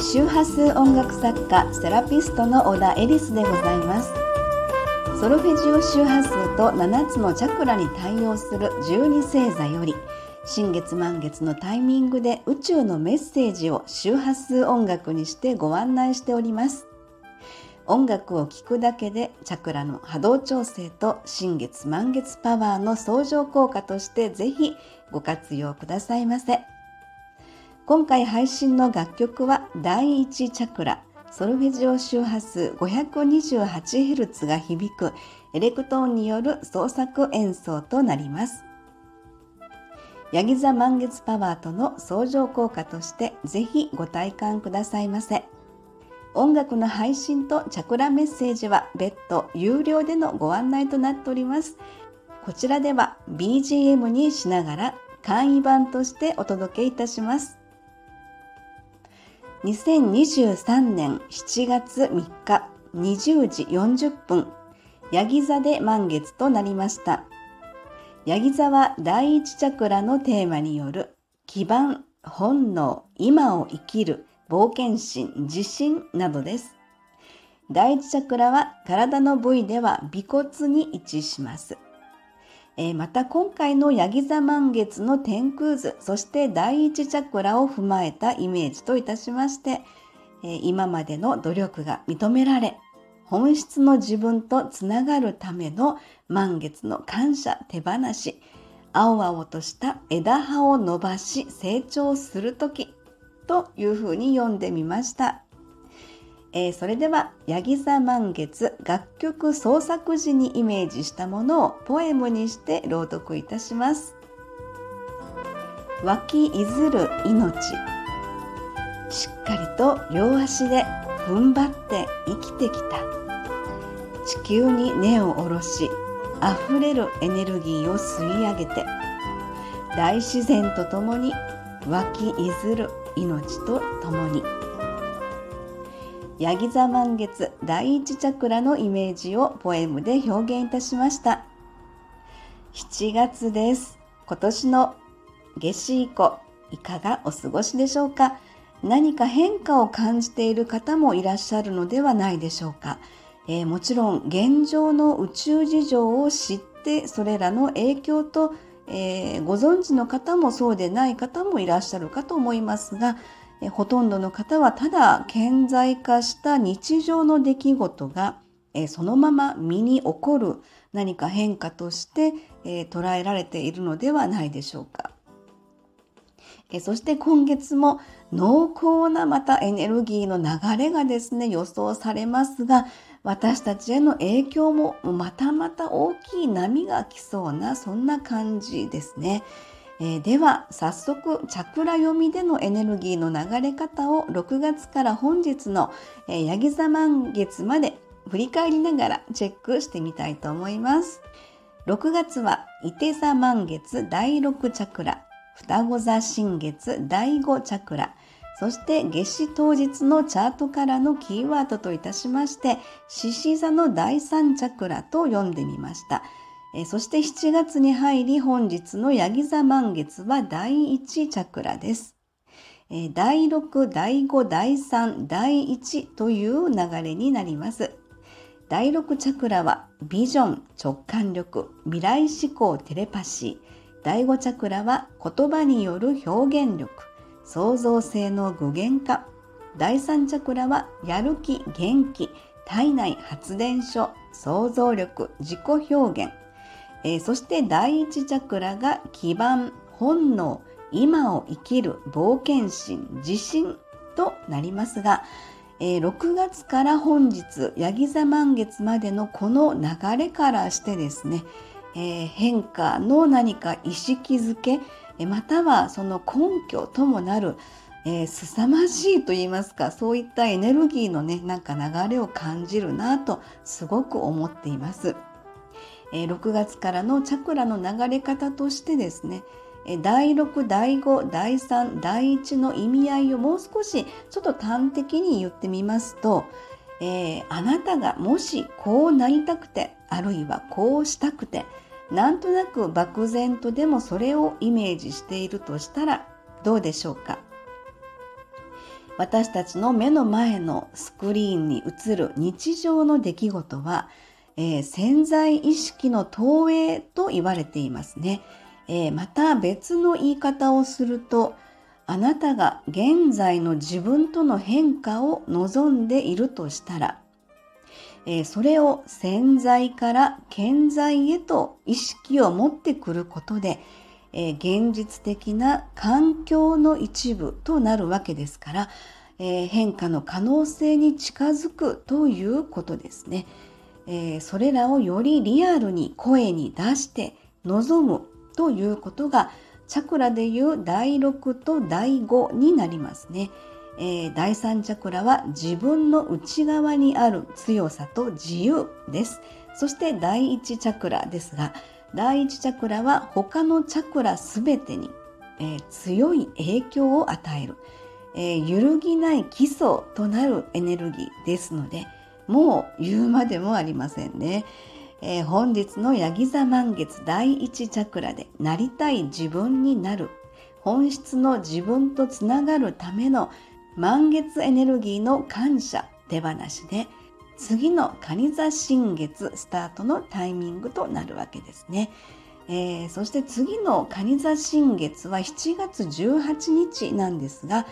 周波数音楽作家セラピストの小田エリスでございますソルフェジオ周波数と7つのチャクラに対応する12星座より新月満月のタイミングで宇宙のメッセージを周波数音楽にしてご案内しております音楽を聴くだけでチャクラの波動調整と新月満月パワーの相乗効果としてぜひご活用くださいませ。今回配信の楽曲は第1チャクラソルフェジオ周波数 528Hz が響くエレクトーンによる創作演奏となります。ヤギ座満月パワーとの相乗効果としてぜひご体感くださいませ。音楽の配信とチャクラメッセージは別途有料でのご案内となっております。こちらでは BGM にしながら簡易版としてお届けいたします。2023年7月3日20時40分、ヤギ座で満月となりました。ヤギ座は第一チャクラのテーマによる基盤、本能、今を生きる、冒険心、自信などです。第一チャクラは体の部位では尾骨に位置します。えー、また今回のヤギ座満月の天空図、そして第一チャクラを踏まえたイメージといたしまして、えー、今までの努力が認められ、本質の自分とつながるための満月の感謝、手放し、青々とした枝葉を伸ばし成長するときというふうに読んでみました。えー、それでは「ヤギ座満月」楽曲創作時にイメージしたものをポエムにして朗読いたします。湧きいずる命。しっかりと両足で踏ん張って生きてきた。地球に根を下ろし溢れるエネルギーを吸い上げて。大自然とともに湧きいずる命とともに。ヤギ座満月第一チャクラのイメージをポエムで表現いたしました。7月です。今年の夏至以降いかがお過ごしでしょうか？何か変化を感じている方もいらっしゃるのではないでしょうか、えー、もちろん現状の宇宙事情を知ってそれらの影響とえー、ご存知の方もそうでない方もいらっしゃるかと思いますが、え、ほとんどの方はただ顕在化した日常の出来事が、え、そのまま身に起こる何か変化として、え捉えられているのではないでしょうか。えそして今月も濃厚なまたエネルギーの流れがですね予想されますが私たちへの影響もまたまた大きい波が来そうなそんな感じですね。えー、では早速チャクラ読みでのエネルギーの流れ方を6月から本日の、えー、ヤギ座満月まで振り返りながらチェックしてみたいと思います。6月は伊手座満月第6チャクラ、双子座新月第5チャクラ、そして夏至当日のチャートからのキーワードといたしまして、獅子座の第3チャクラと読んでみました。えそして7月に入り本日のヤギ座満月は第1チャクラです。え第6、第5、第3、第1という流れになります。第6チャクラはビジョン、直感力、未来思考、テレパシー。第5チャクラは言葉による表現力。創造性の具現化第三チャクラはやる気元気体内発電所想像力自己表現、えー、そして第一チャクラが基盤本能今を生きる冒険心自信となりますが、えー、6月から本日ヤギ座満月までのこの流れからしてですね、えー、変化の何か意識づけまたはその根拠ともなる、えー、凄まじいと言いますかそういったエネルギーのねなんか流れを感じるなとすごく思っています、え、6月からのチャクラの流れ方としてですね第6、第5、第3、第1の意味合いをもう少しちょっと端的に言ってみますと、えー、あなたがもしこうなりたくてあるいはこうしたくてなんとなく漠然とでもそれをイメージしているとしたらどうでしょうか、私たちの目の前のスクリーンに映る日常の出来事は、えー、潜在意識の投影と言われていますね、えー、また別の言い方をするとあなたが現在の自分との変化を望んでいるとしたら、えー、それを潜在から顕在へと意識を持ってくることで、え、現実的な環境の一部となるわけですから、え、変化の可能性に近づくということですね、えー、それらをよりリアルに声に出して望むということがチャクラでいう第6と第5になりますね。えー、第3チャクラは自分の内側にある強さと自由です。そして第1チャクラですが、第1チャクラは他のチャクラすべてに、えー、強い影響を与える、えー、揺るぎない基礎となるエネルギーですので、もう言うまでもありませんね。えー、本日のヤギ座満月第1チャクラでなりたい自分になる本質の自分とつながるための満月エネルギーの感謝手放しで次の蟹座新月スタートのタイミングとなるわけですね。えー、そして次の蟹座新月は7月18日なんですが、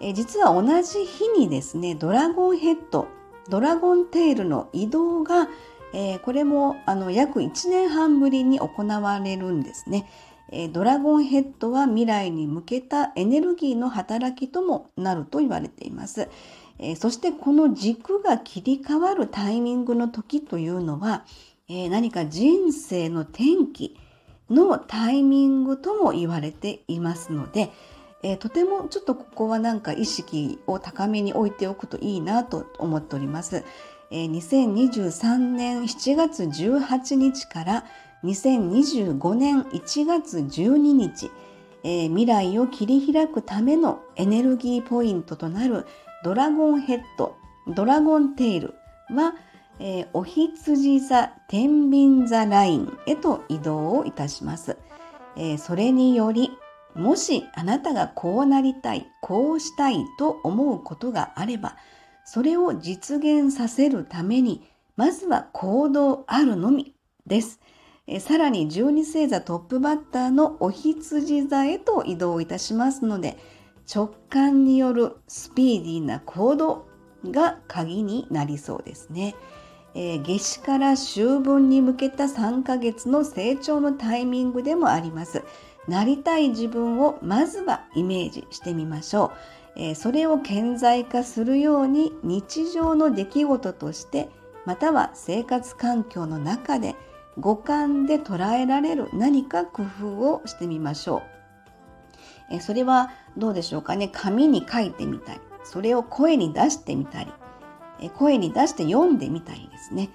えー、実は同じ日にですね、ドラゴンヘッド、ドラゴンテールの移動が、えー、これもあの約1年半ぶりに行われるんですね。えドラゴンヘッドは未来に向けたエネルギーの働きともなると言われています。えそしてこの軸が切り替わるタイミングの時というのは、え何か人生の転機のタイミングとも言われていますので、えとてもちょっとここはなんか意識を高めに置いておくといいなと思っております。え2023年7月18日から2025年1月12日、えー、未来を切り開くためのエネルギーポイントとなるドラゴンヘッド、ドラゴンテールは、えー、お羊座天秤座ラインへと移動をいたします。えー、それにより、もしあなたがこうなりたい、こうしたいと思うことがあれば、それを実現させるために、まずは行動あるのみです。えさらに12星座トップバッターのお羊座へと移動いたしますので直感によるスピーディーな行動が鍵になりそうですね。えー、夏至から秋分に向けた3ヶ月の成長のタイミングでもあります。なりたい自分をまずはイメージしてみましょう。えー、それを顕在化するように日常の出来事としてまたは生活環境の中で五感で捉えられる何か工夫をしてみましょう。えそれはどうでしょうかね？紙に書いてみたり、それを声に出してみたり、え声に出して読んでみたりですね。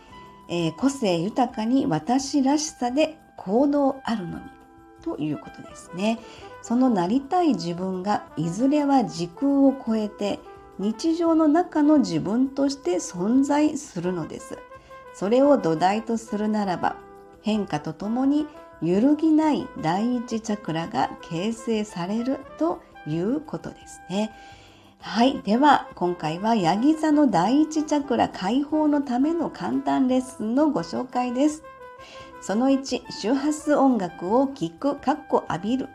え個性豊かに私らしさで行動あるのみということですね。そのなりたい自分がいずれは時空を超えて日常の中の自分として存在するのです。それを土台とするならば変化とともに揺るぎない第一チャクラが形成されるということですね。はい。では、今回はヤギ座の第一チャクラ解放のための簡単レッスンのご紹介です。その1、周波数音楽を聴く、かっこ浴びる。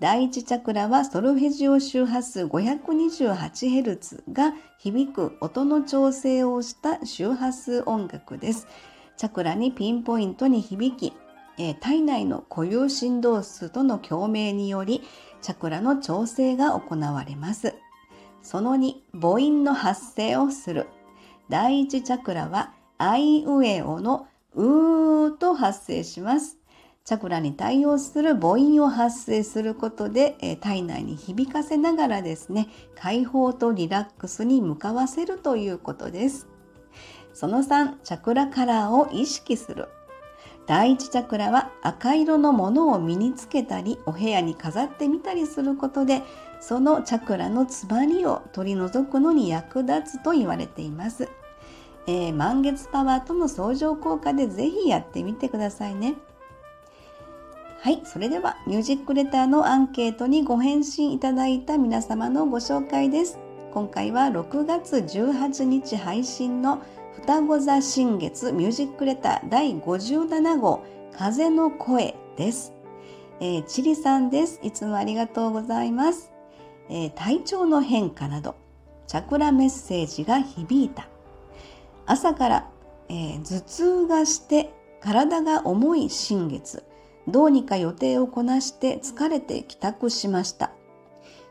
第一チャクラはソルフェジオ周波数 528Hz が響く音の調整をした周波数音楽です。チャクラにピンポイントに響き、え体内の固有振動数との共鳴により、チャクラの調整が行われます。その2、母音の発声をする。第1チャクラは、アイウエオのうーと発生します。チャクラに対応する母音を発生することで、え体内に響かせながらですね、解放とリラックスに向かわせるということです。その3、チャクラカラーを意識する。第1チャクラは赤色のものを身につけたりお部屋に飾ってみたりすることでそのチャクラの詰まりを取り除くのに役立つと言われています。えー、満月パワーとの相乗効果でぜひやってみてくださいね。はい、それではミュージックレターのアンケートにご返信いただいた皆様のご紹介です。今回は6月18日配信の双子座新月ミュージックレター第57号風の声です。えー、チリさんです。いつもありがとうございます。えー、体調の変化など、チャクラメッセージが響いた。朝から、えー、頭痛がして体が重い新月。どうにか予定をこなして疲れて帰宅しました。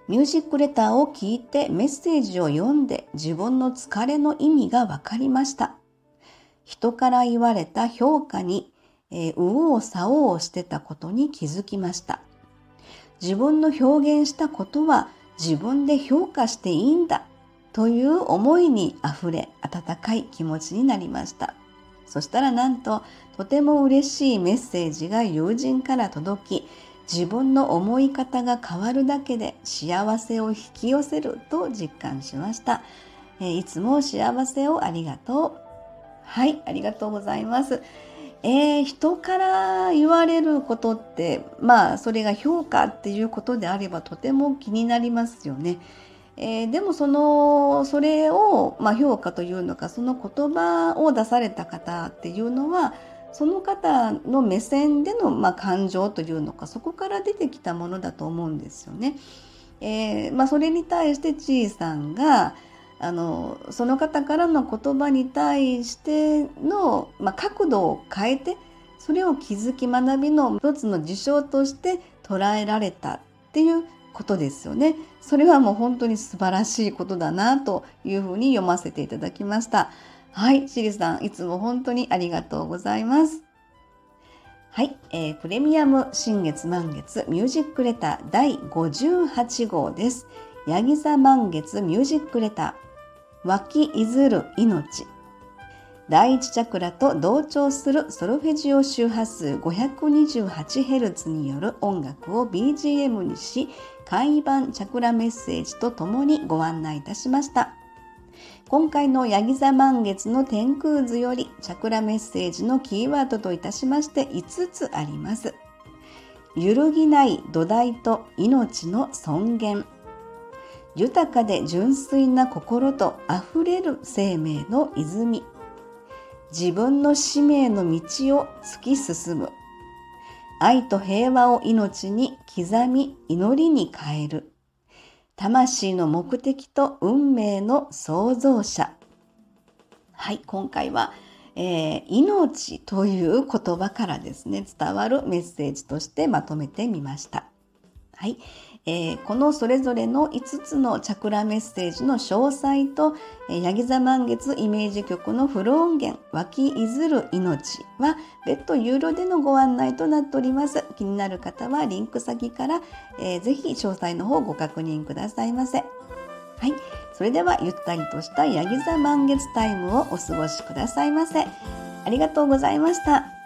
ミュージックレターを聞いてメッセージを読んで自分の疲れの意味が分かりました。人から言われた評価にえー、右往左往してたことに気づきました。自分の表現したことは自分で評価していいんだという思いにあふれ温かい気持ちになりました。そしたらなんととても嬉しいメッセージが友人から届き自分の思い方が変わるだけで幸せを引き寄せると実感しました。え、いつも幸せをありがとう。はい、ありがとうございます。えー、人から言われることってまあそれが評価っていうことであればとても気になりますよね。えー、でもそのそれを、まあ、評価というのかその言葉を出された方っていうのはその方の目線での、まあ、感情というのかそこから出てきたものだと思うんですよね。えーまあ、それに対してちいさんがあのその方からの言葉に対しての、まあ、角度を変えてそれを気づき学びの一つの事象として捉えられたっていうことですよね。それはもう本当に素晴らしいことだなというふうに読ませていただきました。はい、シリさん、いつも本当にありがとうございます。はい、えー、プレミアム新月満月ミュージックレター第58号です。ヤギ座満月ミュージックレター。湧きいずる命第一チャクラと同調するソルフェジオ周波数 528Hz による音楽を BGM にし簡易版チャクラメッセージとともにご案内いたしました。今回のヤギ座満月の天空図よりチャクラメッセージのキーワードといたしまして5つあります。揺るぎない土台と命の尊厳。豊かで純粋な心とあふれる生命の泉。自分の使命の道を突き進む。愛と平和を命に刻み祈りに変える。魂の目的と運命の創造者。はい今回は、えー、命という言葉からですね伝わるメッセージとしてまとめてみました。はい、えー、このそれぞれの5つのチャクラメッセージの詳細と、えー、ヤギ座満月イメージ曲のフル音源「湧きいずる命」は別途有料でのご案内となっております。気になる方はリンク先から、えー、ぜひ詳細の方ご確認くださいませ。はい。それではゆったりとしたヤギ座満月タイムをお過ごしくださいませ。ありがとうございました。